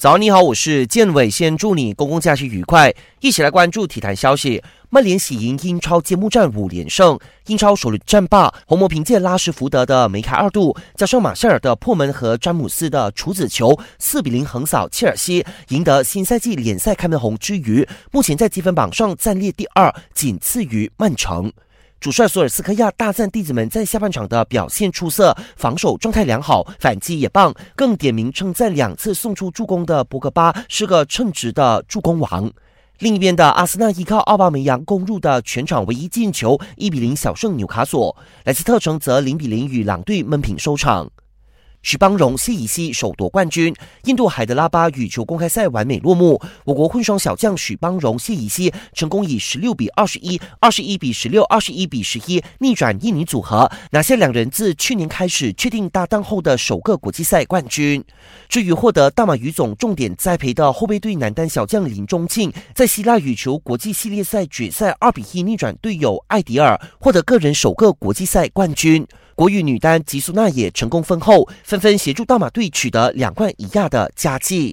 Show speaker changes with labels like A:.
A: 早，你好，我是建伟，先祝你公共假期愉快。一起来关注体坛消息。曼联喜迎英超揭幕战五连胜，英超首轮战罢，红魔凭借拉什福德的梅开二度，加上马歇尔的破门和詹姆斯的处子球，四比零横扫切尔西，赢得新赛季联赛开门红之余，目前在积分榜上暂列第二，仅次于曼城。主帅索尔斯克亚大赞弟子们在下半场的表现出色，防守状态良好，反击也棒，更点名称赞两次送出助攻的博格巴是个称职的助攻王。另一边的阿森纳依靠奥巴梅扬攻入的全场唯一进球，一比零小胜纽卡索。莱斯特城则零比零与狼队闷平收场。许邦荣、谢以西首夺冠军。印度海德拉巴羽球公开赛完美落幕，我国混双小将许邦荣、谢以西成功以十六比二十一、二十一比十六、二十一比十一逆转印尼组合，拿下两人自去年开始确定搭档后的首个国际赛冠军。至于获得大马羽总重点栽培的后备队男单小将林中庆，在希腊羽球国际系列赛决赛二比一逆转队友艾迪尔，获得个人首个国际赛冠军。国羽女单吉苏娜也成功封后，纷纷协助大马队取得两冠一亚的佳绩。